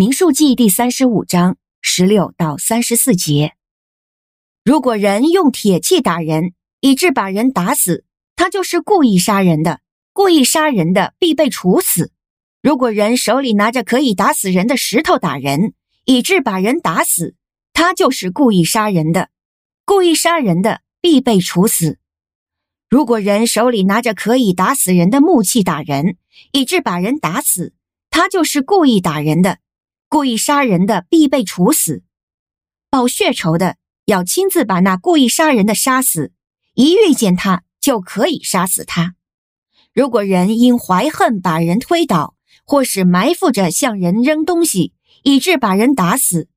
民数记第三十五章十六到三十四节：如果人用铁器打人，以致把人打死，他就是故意杀人的。故意杀人的必被处死。如果人手里拿着可以打死人的石头打人，以致把人打死，他就是故意杀人的。故意杀人的必被处死。如果人手里拿着可以打死人的木器打人，以致把人打死，他就是故意打人的。故意杀人的必被处死。报血仇的要亲自把那故意杀人的杀死，一遇见他就可以杀死他。如果人因怀恨把人推倒，或是埋伏着向人扔东西，以致把人打死，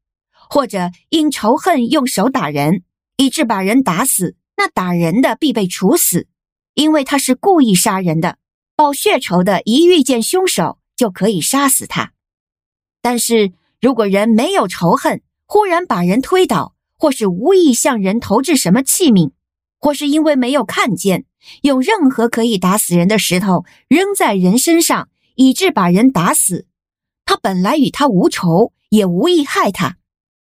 或者因仇恨用手打人，以致把人打死，那打人的必被处死，因为他是故意杀人的。报血仇的一遇见凶手就可以杀死他。但是如果人没有仇恨，忽然把人推倒，或是无意向人投掷什么器皿，或是因为没有看见，用任何可以打死人的石头扔在人身上，以致把人打死，他本来与他无仇，也无意害他，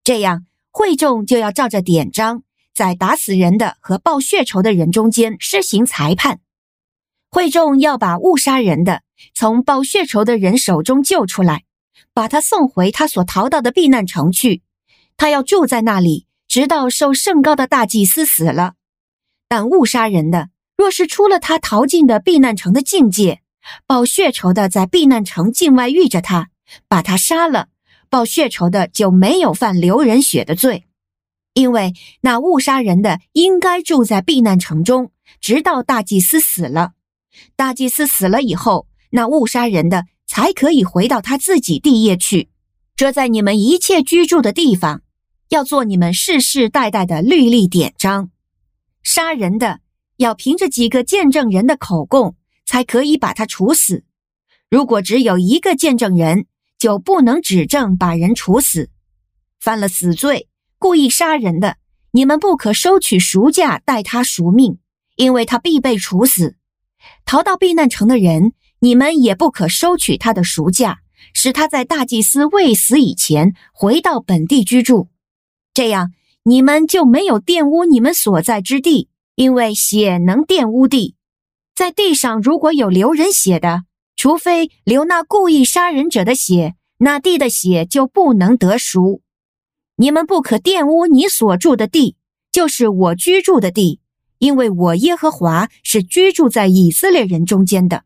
这样会众就要照着典章，在打死人的和报血仇的人中间施行裁判。会众要把误杀人的从报血仇的人手中救出来。把他送回他所逃到的避难城去，他要住在那里，直到受圣高的大祭司死了。但误杀人的，若是出了他逃进的避难城的境界，报血仇的在避难城境外遇着他，把他杀了，报血仇的就没有犯流人血的罪，因为那误杀人的应该住在避难城中，直到大祭司死了。大祭司死了以后，那误杀人的。才可以回到他自己地业去。这在你们一切居住的地方，要做你们世世代代的律例典章。杀人的要凭着几个见证人的口供，才可以把他处死。如果只有一个见证人，就不能指证把人处死。犯了死罪，故意杀人的，你们不可收取赎价代他赎命，因为他必被处死。逃到避难城的人。你们也不可收取他的赎价，使他在大祭司未死以前回到本地居住。这样，你们就没有玷污你们所在之地，因为血能玷污地。在地上如果有流人血的，除非流那故意杀人者的血，那地的血就不能得赎。你们不可玷污你所住的地，就是我居住的地，因为我耶和华是居住在以色列人中间的。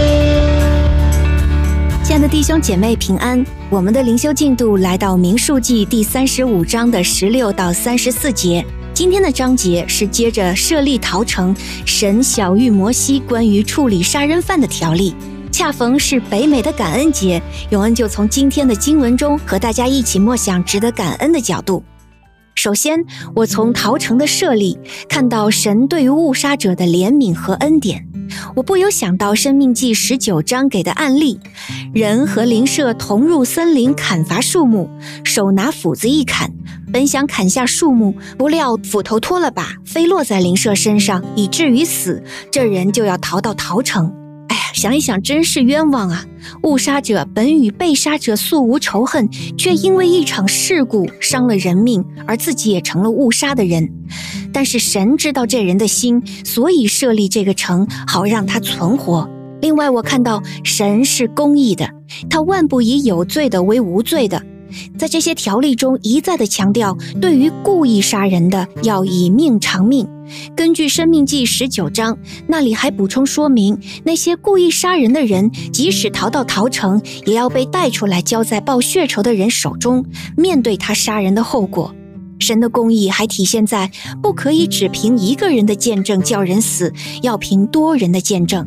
亲爱的弟兄姐妹平安，我们的灵修进度来到民数记第三十五章的十六到三十四节。今天的章节是接着设立逃城，神小玉摩西关于处理杀人犯的条例。恰逢是北美的感恩节，永恩就从今天的经文中和大家一起默想值得感恩的角度。首先，我从逃城的设立看到神对于误杀者的怜悯和恩典。我不由想到《生命记》十九章给的案例：人和灵舍同入森林砍伐树木，手拿斧子一砍，本想砍下树木，不料斧头脱了把，飞落在灵舍身上，以至于死。这人就要逃到逃城。哎呀，想一想，真是冤枉啊！误杀者本与被杀者素无仇恨，却因为一场事故伤了人命，而自己也成了误杀的人。但是神知道这人的心，所以设立这个城，好让他存活。另外，我看到神是公义的，他万不以有罪的为无罪的。在这些条例中一再的强调，对于故意杀人的，要以命偿命。根据《生命记》十九章，那里还补充说明，那些故意杀人的人，即使逃到逃城，也要被带出来交在报血仇的人手中，面对他杀人的后果。神的公义还体现在，不可以只凭一个人的见证叫人死，要凭多人的见证。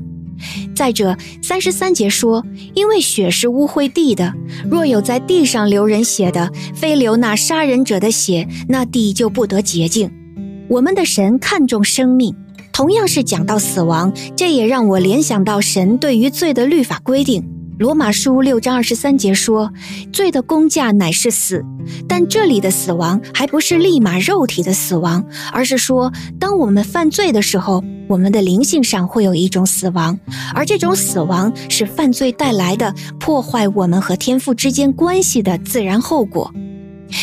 再者，三十三节说：“因为血是污秽地的，若有在地上流人血的，非流那杀人者的血，那地就不得洁净。”我们的神看重生命，同样是讲到死亡，这也让我联想到神对于罪的律法规定。罗马书六章二十三节说：“罪的工价乃是死。”但这里的死亡还不是立马肉体的死亡，而是说，当我们犯罪的时候，我们的灵性上会有一种死亡，而这种死亡是犯罪带来的破坏我们和天父之间关系的自然后果。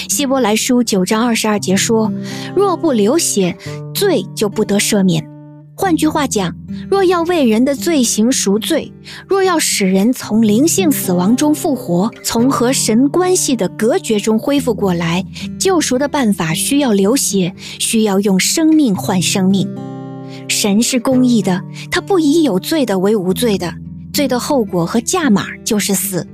希伯来书九章二十二节说：“若不流血，罪就不得赦免。”换句话讲，若要为人的罪行赎罪，若要使人从灵性死亡中复活，从和神关系的隔绝中恢复过来，救赎的办法需要流血，需要用生命换生命。神是公义的，他不以有罪的为无罪的，罪的后果和价码就是死。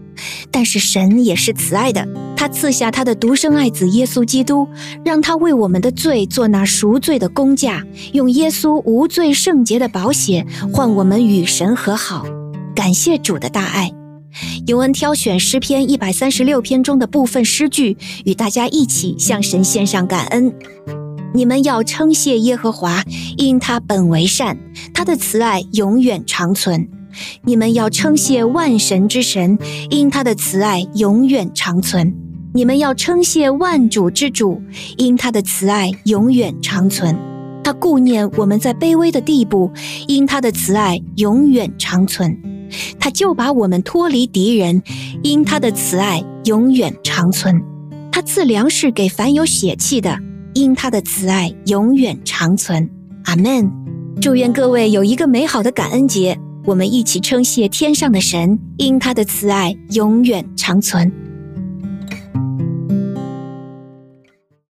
但是神也是慈爱的，他赐下他的独生爱子耶稣基督，让他为我们的罪做那赎罪的工价，用耶稣无罪圣洁的宝血换我们与神和好。感谢主的大爱。尤恩挑选诗篇一百三十六篇中的部分诗句，与大家一起向神献上感恩。你们要称谢耶和华，因他本为善，他的慈爱永远长存。你们要称谢万神之神，因他的慈爱永远长存；你们要称谢万主之主，因他的慈爱永远长存。他顾念我们在卑微的地步，因他的慈爱永远长存。他就把我们脱离敌人，因他的慈爱永远长存。他赐粮食给凡有血气的，因他的慈爱永远长存。阿门。祝愿各位有一个美好的感恩节。我们一起称谢天上的神，因他的慈爱永远长存。